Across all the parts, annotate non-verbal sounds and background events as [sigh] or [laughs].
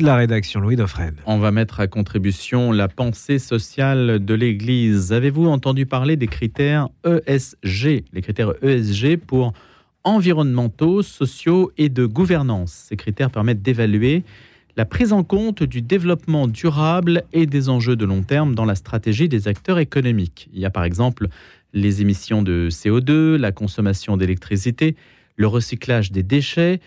de la rédaction, Louis Dauphren. On va mettre à contribution la pensée sociale de l'Église. Avez-vous entendu parler des critères ESG, les critères ESG pour environnementaux, sociaux et de gouvernance? Ces critères permettent d'évaluer la prise en compte du développement durable et des enjeux de long terme dans la stratégie des acteurs économiques. Il y a par exemple les émissions de CO2, la consommation d'électricité, le recyclage des déchets,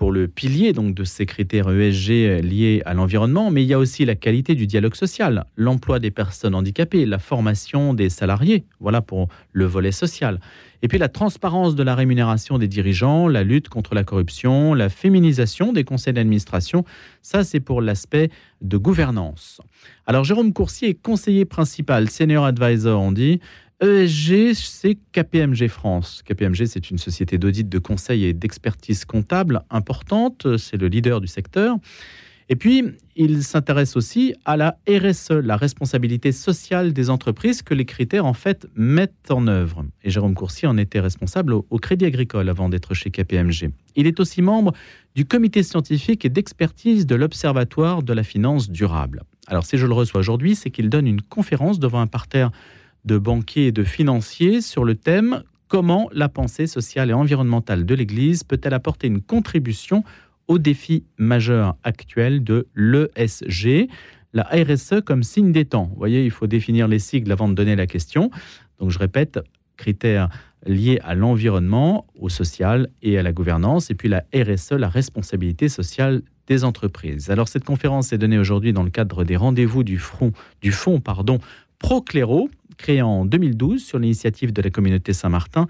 pour le pilier donc de ces critères ESG liés à l'environnement, mais il y a aussi la qualité du dialogue social, l'emploi des personnes handicapées, la formation des salariés, voilà pour le volet social. Et puis la transparence de la rémunération des dirigeants, la lutte contre la corruption, la féminisation des conseils d'administration, ça c'est pour l'aspect de gouvernance. Alors Jérôme Coursier conseiller principal, senior advisor, on dit, ESG, c'est KPMG France. KPMG, c'est une société d'audit, de conseil et d'expertise comptable importante. C'est le leader du secteur. Et puis, il s'intéresse aussi à la RSE, la responsabilité sociale des entreprises que les critères, en fait, mettent en œuvre. Et Jérôme Coursier en était responsable au, Crédit Agricole avant d'être chez KPMG. Il est aussi membre du comité scientifique et d'expertise de l'Observatoire de la finance durable. Alors, si je le reçois aujourd'hui, c'est qu'il donne une conférence devant un parterre de banquiers et de financiers sur le thème Comment la pensée sociale et environnementale de l'Église peut-elle apporter une contribution aux défis majeurs actuels de l'ESG la RSE comme signe des temps. Vous voyez, il faut définir les sigles avant de donner la question. Donc je répète, critères liés à l'environnement, au social et à la gouvernance, et puis la RSE, la responsabilité sociale des entreprises. Alors cette conférence est donnée aujourd'hui dans le cadre des rendez-vous du, front, du Fonds pardon, Procléro, créé en 2012 sur l'initiative de la communauté Saint-Martin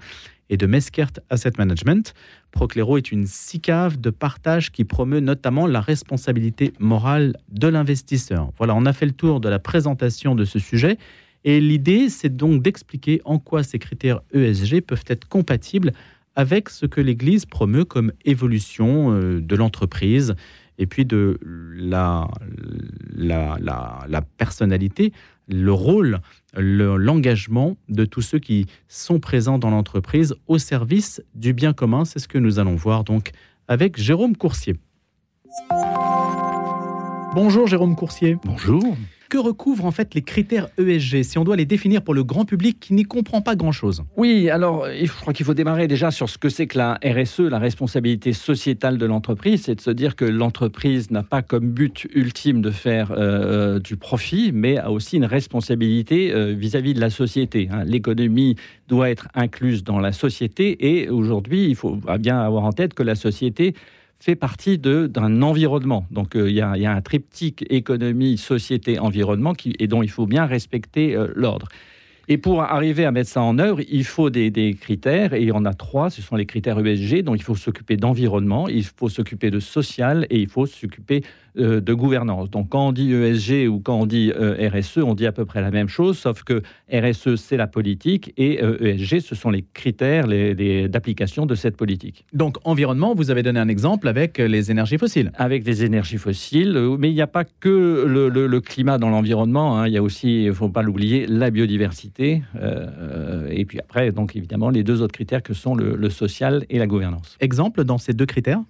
et de Meskert Asset Management. Procléro est une SICAV de partage qui promeut notamment la responsabilité morale de l'investisseur. Voilà, on a fait le tour de la présentation de ce sujet. Et l'idée, c'est donc d'expliquer en quoi ces critères ESG peuvent être compatibles avec ce que l'Église promeut comme évolution euh, de l'entreprise et puis de la personnalité le rôle, l'engagement de tous ceux qui sont présents dans l'entreprise au service du bien commun. C'est ce que nous allons voir donc avec Jérôme Coursier. Bonjour Jérôme Coursier. Bonjour que recouvrent en fait les critères ESG, si on doit les définir pour le grand public qui n'y comprend pas grand-chose Oui, alors je crois qu'il faut démarrer déjà sur ce que c'est que la RSE, la responsabilité sociétale de l'entreprise, c'est de se dire que l'entreprise n'a pas comme but ultime de faire euh, du profit, mais a aussi une responsabilité euh, vis-à-vis de la société. Hein. L'économie doit être incluse dans la société et aujourd'hui, il faut bien avoir en tête que la société fait partie d'un environnement. Donc euh, il y, a un triptyque économie, société, environnement qui, et dont il faut bien respecter euh, l'ordre. Et pour arriver à mettre ça en œuvre, il faut des, critères, et il y en a trois, ce sont les critères ESG, dont il faut s'occuper d'environnement, il faut s'occuper de social, et il faut s'occuper euh, de gouvernance. Donc quand on dit ESG ou quand on dit euh, RSE, on dit à peu près la même chose, sauf que RSE, c'est la politique et ESG, euh, e ce sont les critères les, d'application de cette politique. Donc environnement, vous avez donné un exemple avec les énergies fossiles. Avec des énergies fossiles, mais il n'y a pas que le, climat dans l'environnement, hein. il y a aussi, il ne faut pas l'oublier, la biodiversité. et puis après, donc évidemment, les deux autres critères que sont le social et la gouvernance. Exemple dans ces deux critères?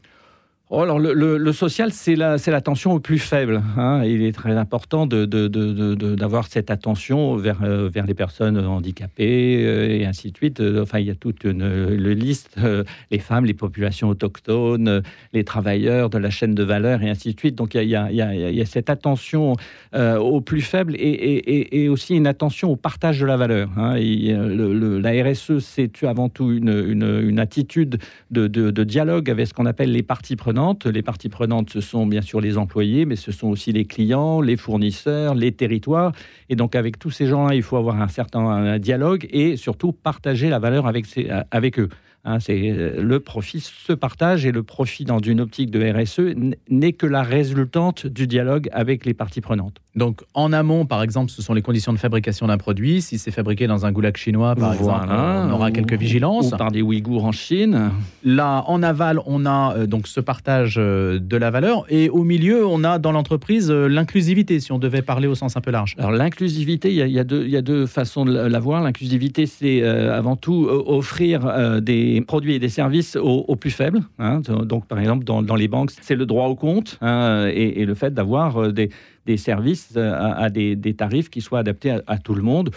Oh, alors le, social, c'est l'attention la, au plus faible. Hein. Il est très important d'avoir cette attention vers, euh, vers les personnes handicapées euh, et ainsi de suite. Enfin, il y a toute une, liste, euh, les femmes, les populations autochtones, les travailleurs de la chaîne de valeur et ainsi de suite. Donc il y a, il y a, cette attention au plus faible et, aussi une attention au partage de la valeur. Hein. la RSE, c'est avant tout une, une attitude de, dialogue avec ce qu'on appelle les parties prenantes les parties prenantes, ce sont bien sûr les employés, mais ce sont aussi les clients, les fournisseurs, les territoires. Et donc avec tous ces gens-là, il faut avoir un certain dialogue et surtout partager la valeur avec, eux. Hein, c'est euh, le profit se partage et le profit dans une optique de RSE n'est que la résultante du dialogue avec les parties prenantes. Donc en amont, par exemple, ce sont les conditions de fabrication d'un produit. Si c'est fabriqué dans un goulag chinois, par exemple, on aura quelques vigilances. Ou par des Ouïghours en Chine. Là, en aval, on a euh, donc ce partage euh, de la valeur et au milieu, on a dans l'entreprise l'inclusivité, si on devait parler au sens un peu large. Alors l'inclusivité, il y, y a deux façons de la voir. L'inclusivité, c'est avant tout offrir des produits et des services aux, plus faibles. Hein. Donc, par exemple, dans, les banques, c'est le droit au compte hein, et, le fait d'avoir des, services à, des, tarifs qui soient adaptés à tout le monde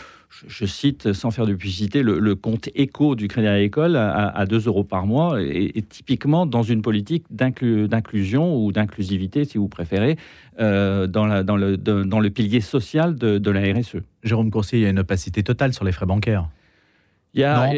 je, cite, sans faire de publicité, le, compte éco du Crédit Agricole à, à 2 euros par mois, et, typiquement dans une politique d'inclusion ou d'inclusivité, si vous préférez, euh, dans, le, pilier social de, de la RSE. Jérôme Coursier, il y a une opacité totale sur les frais bancaires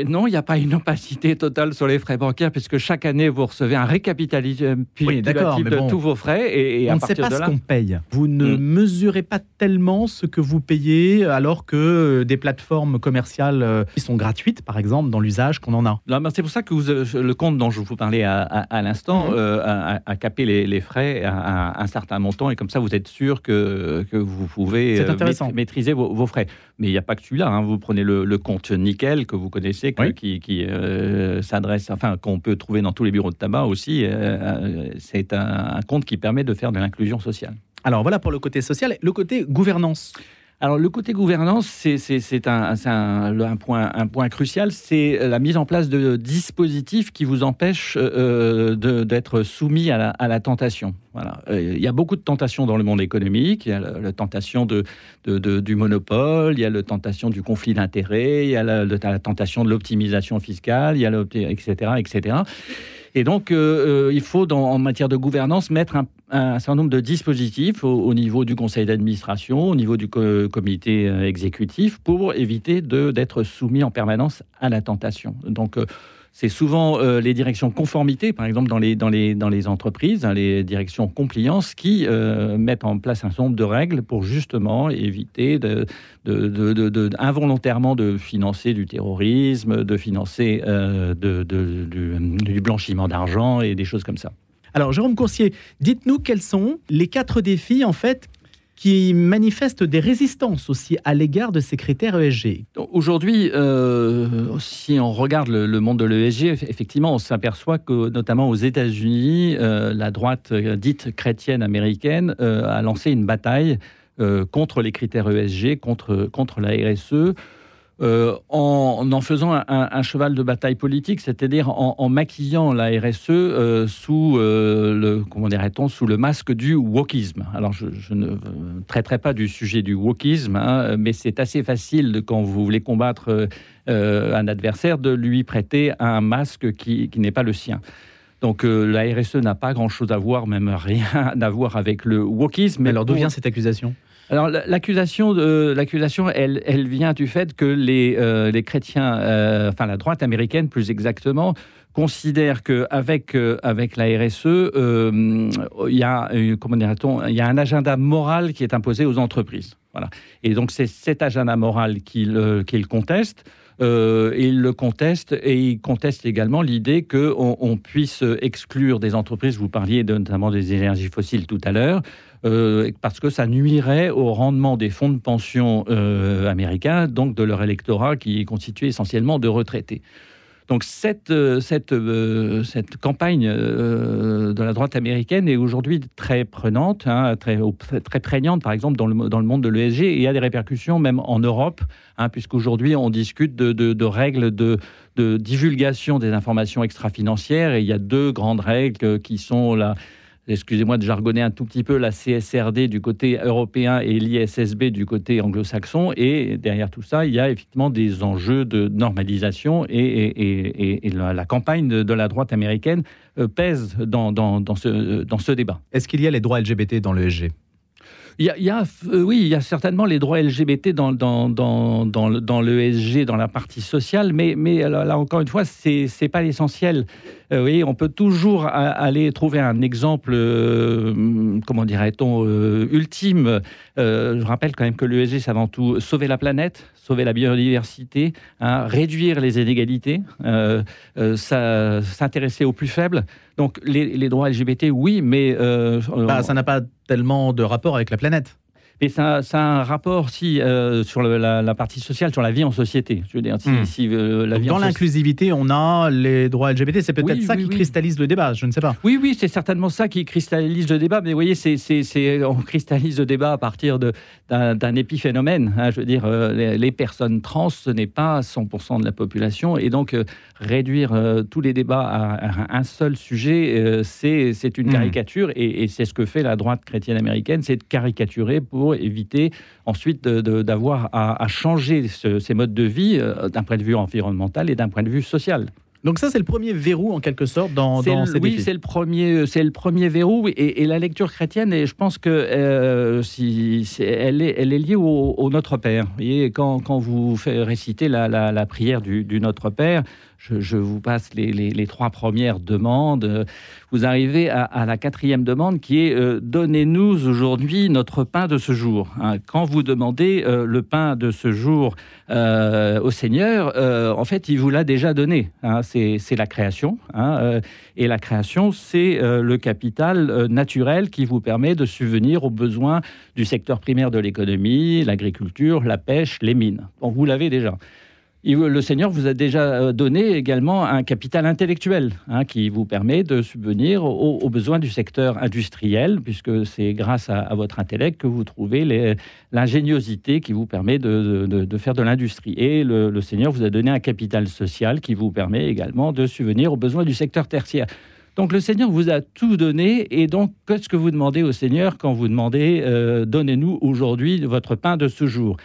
non, il n'y a pas une opacité totale sur les frais bancaires, puisque chaque année, vous recevez un récapitulatif de tous vos frais. Et, on ne sait pas ce qu'on paye. Vous ne hmm. mesurez pas tellement ce que vous payez, alors que euh, des plateformes commerciales euh, qui sont gratuites, par exemple, dans l'usage qu'on en a. C'est pour ça que vous, euh, le compte dont je vous parlais à, l'instant hmm. a, capé les, frais à, un certain montant, et comme ça, vous êtes sûr que, que vous pouvez maîtriser vos, frais. Mais il n'y a pas que celui-là. Hein. Vous prenez le, le compte nickel que vous vous connaissez, qui, euh, s'adresse, enfin, qu'on peut trouver dans tous les bureaux de tabac aussi. Euh, euh, c'est un, compte qui permet de faire de l'inclusion sociale. Alors voilà pour le côté social. Le côté gouvernance alors le côté gouvernance, c'est un, point, crucial, c'est la mise en place de dispositifs qui vous empêchent euh, d'être soumis à la, tentation. Voilà. Euh, il y a beaucoup de tentations dans le monde économique, il y a la, tentation du monopole, il y a la tentation du conflit d'intérêts, il y a la, tentation de l'optimisation fiscale, il y a etc., etc. Et donc, euh, il faut, en matière de gouvernance, mettre un, certain nombre de dispositifs au, niveau du conseil d'administration, au niveau du comité euh, exécutif, pour éviter d'être soumis en permanence à la tentation. Donc, euh, c'est souvent euh, les directions conformité, par exemple dans les, entreprises, hein, les directions compliance, qui mettent en place un certain nombre de règles pour justement éviter involontairement de financer du terrorisme, de financer du blanchiment d'argent et des choses comme ça. Alors, Jérôme Coursier, dites-nous quels sont les quatre défis, en fait, qui manifestent des résistances aussi à l'égard de ces critères ESG. Aujourd'hui, euh, si on regarde le, monde de l'ESG, effectivement, on s'aperçoit que notamment aux États-Unis, euh, la droite euh, dite chrétienne américaine a lancé une bataille contre les critères ESG, contre, contre la RSE. Euh, en, en faisant un, cheval de bataille politique, c'est-à-dire en, maquillant la RSE euh, sous euh, le comment dirait-on sous le masque du wokisme. Alors je, ne traiterai pas du sujet du wokisme, hein, mais c'est assez facile quand vous voulez combattre un adversaire de lui prêter un masque qui, qui n'est pas le sien. Donc la RSE n'a pas grand-chose à voir, même rien [laughs] à voir avec le wokisme. Mais alors d'où vient cette accusation? Alors l'accusation, l'accusation, elle, elle vient du fait que les, euh, les chrétiens, euh, enfin la droite américaine plus exactement, considère qu'avec euh, avec la RSE, il y a comment il y a un agenda moral qui est imposé aux entreprises. Voilà. Et donc c'est cet agenda moral qu'il qu'il conteste. Euh, il le conteste et il conteste également l'idée qu'on on puisse exclure des entreprises, vous parliez notamment des énergies fossiles tout à l'heure, euh, parce que ça nuirait au rendement des fonds de pension euh, américains, donc de leur électorat qui est constitué essentiellement de retraités. Donc cette, euh, cette, euh, cette campagne euh, de la droite américaine est aujourd'hui très prenante, hein, très, très prégnante, par exemple, dans le, dans le monde de l'ESG, et y a des répercussions même en Europe, hein, puisqu'aujourd'hui on discute de, de, de règles de, de divulgation des informations extra-financières, et il y a deux grandes règles qui sont la excusez-moi de jargonner un tout petit peu, la CSRD du côté européen et l'ISSB du côté anglo-saxon. Et derrière tout ça, il y a effectivement des enjeux de normalisation et, la, campagne de, la droite américaine euh, pèse dans, ce, dans ce débat. Est-ce qu'il y a les droits LGBT dans l'ESG il y a, euh, oui, il y a certainement les droits LGBT dans, dans, dans, dans, dans l'ESG, dans la partie sociale, mais, mais là, encore une fois, c'est n'est pas l'essentiel. Euh, oui, on peut toujours aller trouver un exemple, euh, comment dirait-on, ultime. je rappelle quand même que l'ESG, c'est avant tout sauver la planète, sauver la biodiversité, hein, réduire les inégalités, s'intéresser aux plus faibles. Donc les, droits LGBT, oui, mais... Bah, ça n'a pas tellement de rapport avec la planète. Mais ça, ça, a un rapport aussi euh, sur la, partie sociale, sur la vie en société. Je veux dire, si, hmm. euh, la vie dans l'inclusivité, on a les droits LGBT. C'est peut-être ça qui cristallise le débat. Je ne sais pas. Oui, oui, c'est certainement ça qui cristallise le débat. Mais vous voyez, c'est, on cristallise le débat à partir d'un, épiphénomène. Hein. je veux dire, euh, les, personnes trans, ce n'est pas 100% de la population, et donc réduire tous les débats à, un seul sujet, c'est, une hmm. caricature, et, et c'est ce que fait la droite chrétienne américaine, c'est de caricaturer pour éviter ensuite d'avoir à, changer ces modes de vie euh, d'un point de vue environnemental et d'un point de vue social. Donc ça, c'est le premier verrou en quelque sorte dans, dans le, Oui, c'est le premier, c'est le premier verrou et, la lecture chrétienne. Et je pense que euh, si, elle, est, elle est liée au, Notre Père. Et quand, quand vous faites réciter la, la, prière du, du Notre Père, je, vous passe les, trois premières demandes. Vous arrivez à, la quatrième demande qui est euh, Donnez-nous aujourd'hui notre pain de ce jour. Hein. quand vous demandez euh, le pain de ce jour euh, au Seigneur, en fait, il vous l'a déjà donné. Hein. c'est la création. Hein, et la création, c'est le capital naturel qui vous permet de subvenir aux besoins du secteur primaire de l'économie, l'agriculture, la pêche, les mines. Bon, vous l'avez déjà le Seigneur vous a déjà euh, donné également un capital intellectuel hein, qui vous permet de subvenir aux, besoins du secteur industriel, puisque c'est grâce à, votre intellect que vous trouvez l'ingéniosité qui vous permet de, faire de l'industrie. Et le, Seigneur vous a donné un capital social qui vous permet également de subvenir aux besoins du secteur tertiaire. Donc le Seigneur vous a tout donné, et donc qu'est-ce que vous demandez au Seigneur quand vous demandez euh, Donnez-nous aujourd'hui votre pain de ce jour?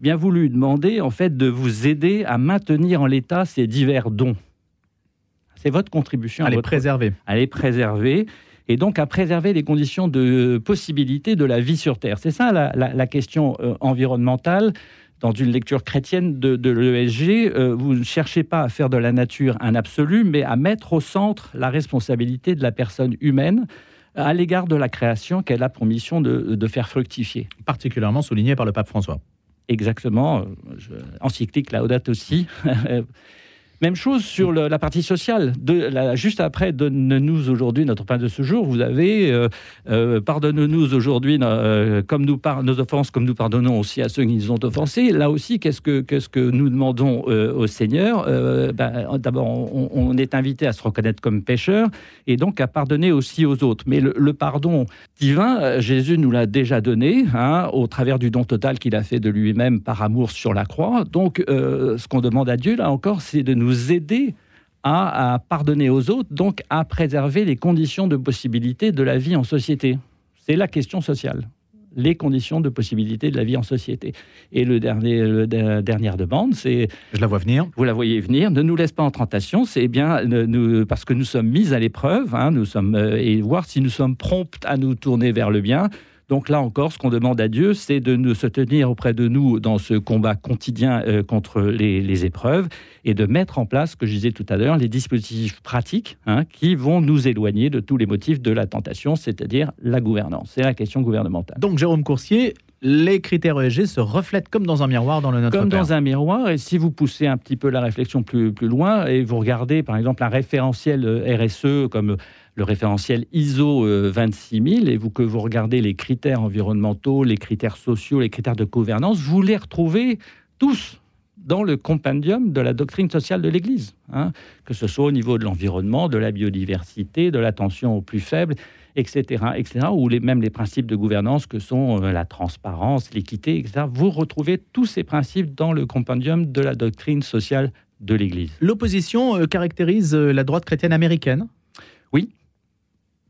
Bien voulu demander en fait de vous aider à maintenir en l'état ces divers dons. C'est votre contribution à, les préserver. À les préserver et donc à préserver les conditions de possibilité de la vie sur Terre. C'est ça la, question euh, environnementale. Dans une lecture chrétienne de, l'ESG, euh, vous ne cherchez pas à faire de la nature un absolu, mais à mettre au centre la responsabilité de la personne humaine à l'égard de la création qu'elle a pour mission de, de faire fructifier. Particulièrement souligné par le pape François. Exactement. Je, encyclique Laudato aussi. [laughs] Même chose sur la partie sociale. Juste après, donne-nous aujourd'hui notre pain de ce jour. Vous avez euh, euh, pardonne-nous aujourd'hui euh, comme nous par, nos offenses, comme nous pardonnons aussi à ceux qui nous ont offensés. Là aussi, qu'est-ce que nous demandons au Seigneur ben, D'abord, on, est invité à se reconnaître comme pécheur et donc à pardonner aussi aux autres. Mais le, pardon divin, Jésus nous l'a déjà donné hein, au travers du don total qu'il a fait de lui-même par amour sur la croix. Donc, ce qu'on demande à Dieu là encore, c'est de nous aider à, pardonner aux autres, donc à préserver les conditions de possibilité de la vie en société. C'est la question sociale les conditions de possibilité de la vie en société. Et le dernier, dernière demande, c'est... Je la vois venir. Vous la voyez venir. Ne nous laisse pas en tentation, c'est bien nous, parce que nous sommes mis à l'épreuve, hein, nous sommes, euh, et voir si nous sommes prompts à nous tourner vers le bien. Donc là encore, ce qu'on demande à Dieu, c'est de nous, se tenir auprès de nous dans ce combat quotidien euh, contre les, épreuves et de mettre en place, ce que je disais tout à l'heure, les dispositifs pratiques hein, qui vont nous éloigner de tous les motifs de la tentation, c'est-à-dire la gouvernance. C'est la question gouvernementale. Donc Jérôme Coursier, les critères ESG se reflètent comme dans un miroir dans le Notre Comme dans un miroir, et si vous poussez un petit peu la réflexion plus, plus loin, et vous regardez par exemple un référentiel euh, RSE comme le référentiel ISO 26000 euh, et vous que vous regardez les critères environnementaux, les critères sociaux, les critères de gouvernance, vous les retrouvez tous dans le compendium de la doctrine sociale de l'Église, hein. que ce soit au niveau de l'environnement, de la biodiversité, de l'attention aux plus faibles, etc., etc., ou les, même les principes de gouvernance que sont euh, la transparence, l'équité, etc. Vous retrouvez tous ces principes dans le compendium de la doctrine sociale de l'Église. L'opposition euh, caractérise la droite chrétienne américaine? Oui,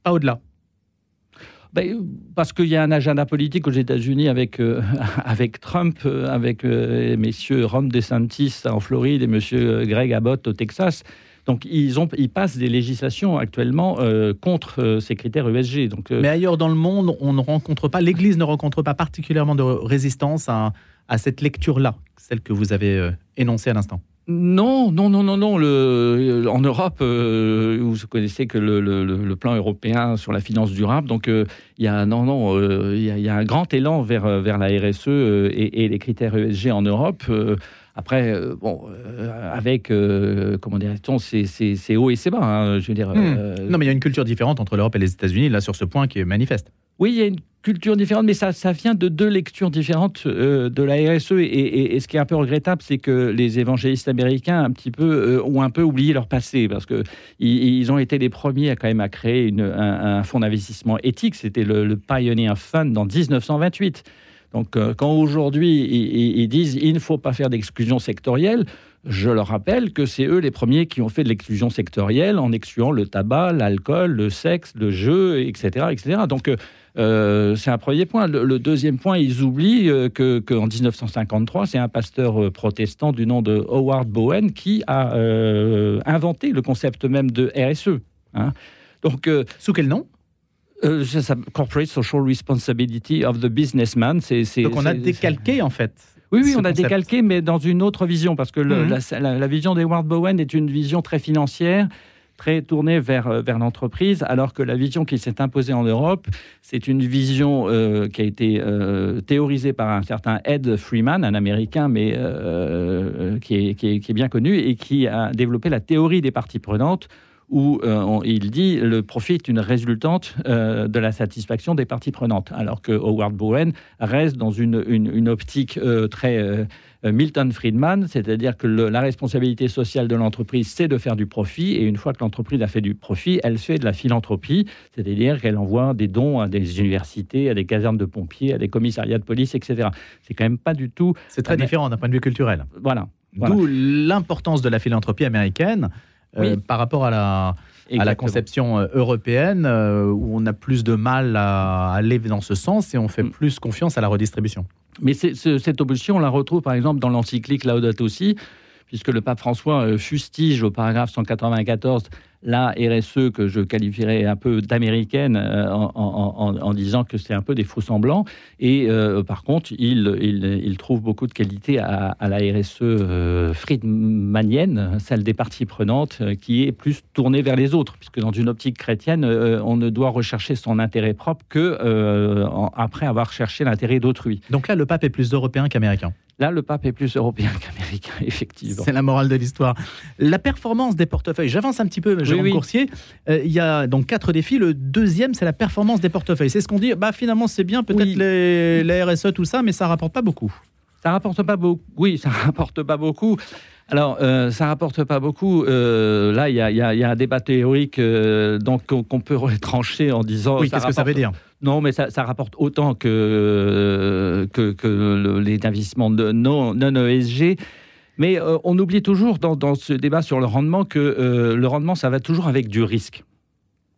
pas au-delà ben, parce qu'il y a un agenda politique aux États-Unis avec, euh, [laughs] avec Trump, euh, avec euh, messieurs Ron DeSantis en Floride et monsieur Greg Abbott au Texas. Donc ils, ont, ils passent des législations actuellement contre ces critères ESG. Donc, Mais ailleurs dans le monde, on ne rencontre pas, l'Église ne rencontre pas particulièrement de résistance à, à cette lecture-là, celle que vous avez énoncée à l'instant. Non, non, non, non, non. Le, en Europe, euh, vous connaissez que le, plan européen sur la finance durable, donc euh, il y a non, non, euh, il, y a, un grand élan vers vers la RSE et, les critères ESG en Europe. après, bon, avec comment dirait-on, c'est haut et c'est bas. Hein, je veux dire. Hmm. non, mais il y a une culture différente entre l'Europe et les États-Unis là sur ce point qui est manifeste. Oui, il y a une culture différente, mais ça, ça vient de deux lectures différentes euh, de la RSE. Et, ce qui est un peu regrettable, c'est que les évangélistes américains un petit peu, euh, ont un peu oublié leur passé, parce que ils, ont été les premiers à quand même à créer une, un, fonds d'investissement éthique. C'était le, Pioneer Fund en 1928. Donc, euh, quand aujourd'hui ils, disent il ne faut pas faire d'exclusion sectorielle, je leur rappelle que c'est eux les premiers qui ont fait de l'exclusion sectorielle en excluant le tabac, l'alcool, le sexe, le jeu, etc. etc. Donc, euh, c'est un premier point. Le, deuxième point, ils oublient euh, qu'en 1953, c'est un pasteur euh, protestant du nom de Howard Bowen qui a inventé le concept même de RSE. Hein. Donc, sous quel nom? Corporate Social Responsibility of the Businessman. Donc on a décalqué en fait. Oui, oui, on a décalqué, mais dans une autre vision, parce que mhm. la, la, vision d'Howard Bowen est une vision très financière très tourné vers, euh, vers l'entreprise, alors que la vision qui s'est imposée en Europe, c'est une vision euh, qui a été euh, théorisée par un certain Ed Freeman, un Américain, mais qui, est, qui, est, bien connu, et qui a développé la théorie des parties prenantes où il dit le profit est une résultante de la satisfaction des parties prenantes, alors que Howard Bowen reste dans une, une, une optique très euh, Milton Friedman, c'est-à-dire que la responsabilité sociale de l'entreprise, c'est de faire du profit, et une fois que l'entreprise a fait du profit, elle fait de la philanthropie, c'est-à-dire qu'elle envoie des dons à des universités, à des casernes de pompiers, à des commissariats de police, etc. C'est quand même pas du tout... C'est très différent d'un point de vue culturel. Voilà. D'où l'importance de la philanthropie américaine euh, par rapport à la, à la conception euh, européenne, où on a plus de mal à aller dans ce sens et on fait mm. plus confiance à la redistribution. Mais cette opposition, on la retrouve par exemple dans l'encyclique Laudato Si, puisque le pape François euh, fustige au paragraphe 194 la RSE que je qualifierais un peu d'américaine euh, en, disant que c'est un peu des faux semblants. Et euh, par contre, il, il, trouve beaucoup de qualité à, la RSE friedmanienne, celle des parties prenantes, qui est plus tournée vers les autres, puisque dans une optique chrétienne, on ne doit rechercher son intérêt propre que après avoir cherché l'intérêt d'autrui. Donc là, le pape est plus européen qu'américain. Là, le pape est plus européen qu'américain, [laughs] effectivement. C'est la morale de l'histoire. La performance des portefeuilles, j'avance un petit peu, Jérôme Coursier. Euh, il y a donc quatre défis. Le deuxième, c'est la performance des portefeuilles. C'est ce qu'on dit, bah, finalement, c'est bien, peut-être les, les RSE, tout ça, mais ça rapporte pas beaucoup. Ça rapporte pas beaucoup. Oui, ça [laughs] rapporte pas beaucoup. Alors, euh, ça rapporte pas beaucoup. Euh, là, il y, a un débat théorique euh, donc qu'on peut retrancher en disant. Oui, qu'est-ce que ça veut dire Non, mais ça, rapporte autant que, que, les investissements de non, non ESG. Mais on oublie toujours dans, ce débat sur le rendement que le rendement, ça va toujours avec du risque.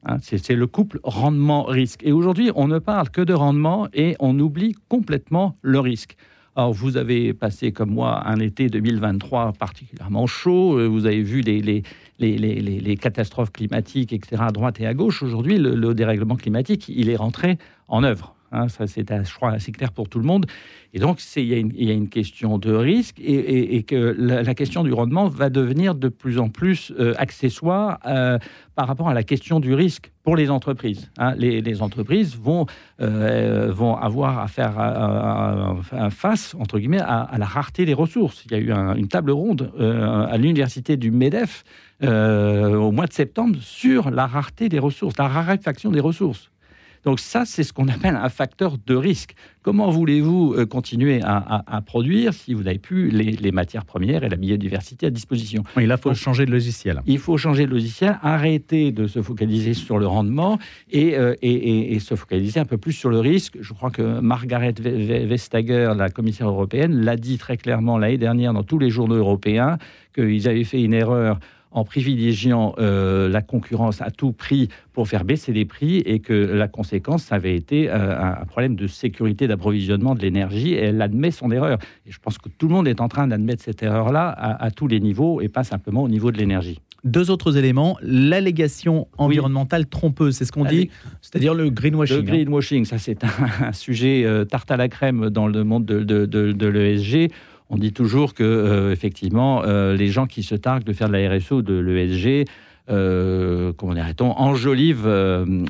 Hein, c'est le couple rendement-risque. Et aujourd'hui, on ne parle que de rendement et on oublie complètement le risque. Alors, vous avez passé, comme moi, un été 2023 particulièrement chaud. Euh, vous avez vu les catastrophes climatiques, etc., à droite et à gauche. Aujourd'hui, le, dérèglement climatique, il est rentré en œuvre. Hein. ça, c'est, je crois, assez clair pour tout le monde. Et donc, il y, a une question de risque et, que la, question du rendement va devenir de plus en plus euh, accessoire euh, par rapport à la question du risque pour les entreprises. Hein. Les, entreprises vont, euh, vont avoir à faire face, entre guillemets, à, la rareté des ressources. Il y a eu une table ronde à l'université du MEDEF au mois de septembre sur la rareté des ressources, la raréfaction des ressources. Donc ça, c'est ce qu'on appelle un facteur de risque. Comment voulez-vous euh, continuer à, produire si vous n'avez plus les, matières premières et la biodiversité à disposition? Oui, là, il faut changer de logiciel. Il faut changer de logiciel, arrêter de se focaliser sur le rendement et, euh, et, se focaliser un peu plus sur le risque. Je crois que Margaret Vestager, la commissaire européenne, l'a dit très clairement l'année dernière dans tous les journaux européens qu'ils avaient fait une erreur en privilégiant euh, la concurrence à tout prix pour faire baisser les prix et que la conséquence, ça avait été euh, un problème de sécurité d'approvisionnement de l'énergie et elle admet son erreur. Et je pense que tout le monde est en train d'admettre cette erreur-là à, tous les niveaux et pas simplement au niveau de l'énergie. Deux autres éléments, l'allégation environnementale trompeuse, c'est ce qu'on dit, c'est-à-dire le greenwashing. Le hein. greenwashing, ça c'est un, sujet euh, tarte à la crème dans le monde de, de, de l'ESG. On dit toujours que, euh, effectivement, euh, les gens qui se targuent de faire de la RSO ou de l'ESG, euh, comment dirait-on, enjolivent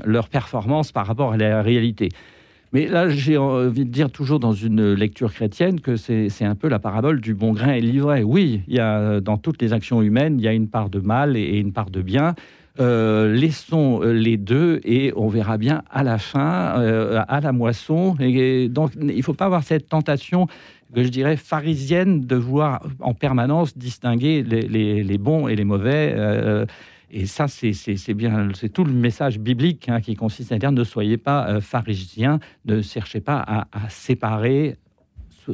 leur performance par rapport à la réalité. Mais là, j'ai envie de dire toujours dans une lecture chrétienne que c'est un peu la parabole du bon grain et l'ivraie. Oui, il y a dans toutes les actions humaines, il y a une part de mal et une part de bien. laissons les deux et on verra bien à la fin, à la moisson. Et donc, il ne faut pas avoir cette tentation que je dirais pharisienne de voir en permanence distinguer les, bons et les mauvais. Euh, et ça, c'est bien, c'est tout le message biblique hein, qui consiste à dire ne soyez pas euh, pharisiens, ne cherchez pas à, séparer,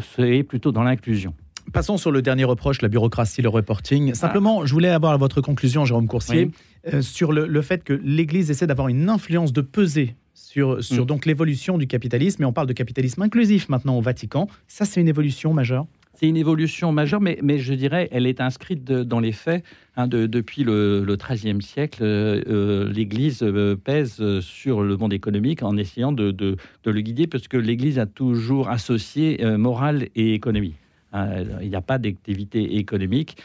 soyez plutôt dans l'inclusion. Passons sur le dernier reproche, la bureaucratie, le reporting. Simplement, je voulais avoir votre conclusion, Jérôme Coursier, euh, sur le, le, fait que l'Église essaie d'avoir une influence de peser sur, sur mm. donc l'évolution du capitalisme. Et on parle de capitalisme inclusif maintenant au Vatican. Ça, c'est une évolution majeure? C'est une évolution majeure, mais, mais, je dirais, elle est inscrite dans les faits. Hein, de, depuis le XIIIe siècle, euh, euh, l'Église euh, pèse sur le monde économique en essayant de, le guider, parce que l'Église a toujours associé morale et économie. Hein, il n'y a pas d'activité économique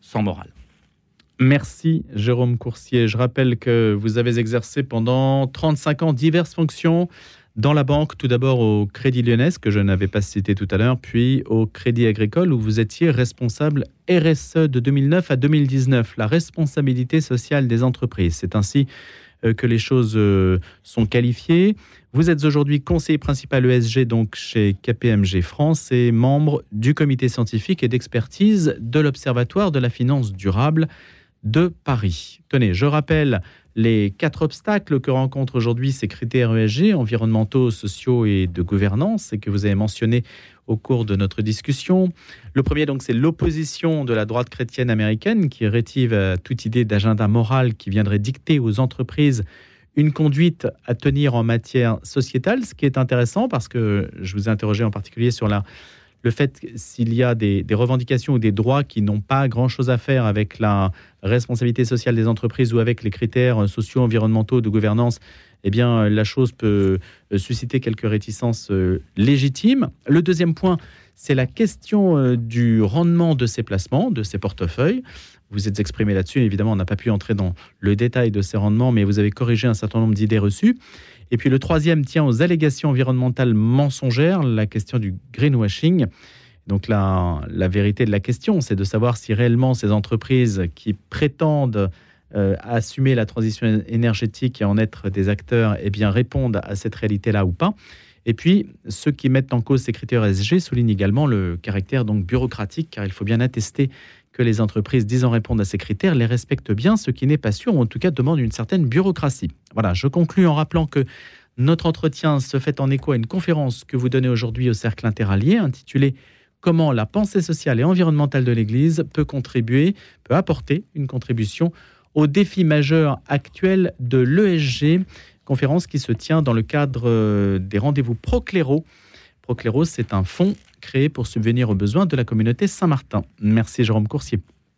sans morale. Merci Jérôme Coursier. Je rappelle que vous avez exercé pendant 35 ans diverses fonctions dans la banque, tout d'abord au Crédit Lyonnais, que je n'avais pas cité tout à l'heure, puis au Crédit Agricole, où vous étiez responsable RSE de 2009 à 2019, la responsabilité sociale des entreprises. C'est ainsi euh, que les choses euh, sont qualifiées. Vous êtes aujourd'hui conseiller principal ESG donc chez KPMG France et membre du comité scientifique et d'expertise de l'Observatoire de la finance durable de Paris. Tenez, je rappelle les quatre obstacles que rencontrent aujourd'hui ces critères ESG, environnementaux, sociaux et de gouvernance, et que vous avez mentionnés au cours de notre discussion. Le premier, donc, c'est l'opposition de la droite chrétienne américaine qui rétive à toute idée d'agenda moral qui viendrait dicter aux entreprises une conduite à tenir en matière sociétale, ce qui est intéressant parce que je vous ai interrogé en particulier sur la le fait s'il y a des, revendications ou des droits qui n'ont pas grand-chose à faire avec la responsabilité sociale des entreprises ou avec les critères sociaux, environnementaux de gouvernance, eh bien, la chose peut euh, susciter quelques réticences euh, légitimes. Le deuxième point, c'est la question euh, du rendement de ces placements, de ces portefeuilles. Vous êtes exprimé là-dessus. Évidemment, on n'a pas pu entrer dans le détail de ces rendements, mais vous avez corrigé un certain nombre d'idées reçues. Et puis le troisième tient aux allégations environnementales mensongères, la question du greenwashing. Donc la, vérité de la question, c'est de savoir si réellement ces entreprises qui prétendent euh, assumer la transition énergétique et en être des acteurs, eh bien répondent à cette réalité-là ou pas. Et puis, ceux qui mettent en cause ces critères SG soulignent également le caractère donc bureaucratique, car il faut bien attester que les entreprises disant répondre à ces critères les respectent bien, ce qui n'est pas sûr, ou en tout cas demande une certaine bureaucratie. Voilà, je conclus en rappelant que notre entretien se fait en écho à une conférence que vous donnez aujourd'hui au Cercle Interallié, intitulée Comment la pensée sociale et environnementale de l'Église peut contribuer, peut apporter une contribution aux défis majeurs actuels de l'ESG, conférence qui se tient dans le cadre euh, des rendez-vous Procléro. Procléro, c'est un fonds créé pour subvenir aux besoins de la communauté Saint-Martin. Merci Jérôme Coursier.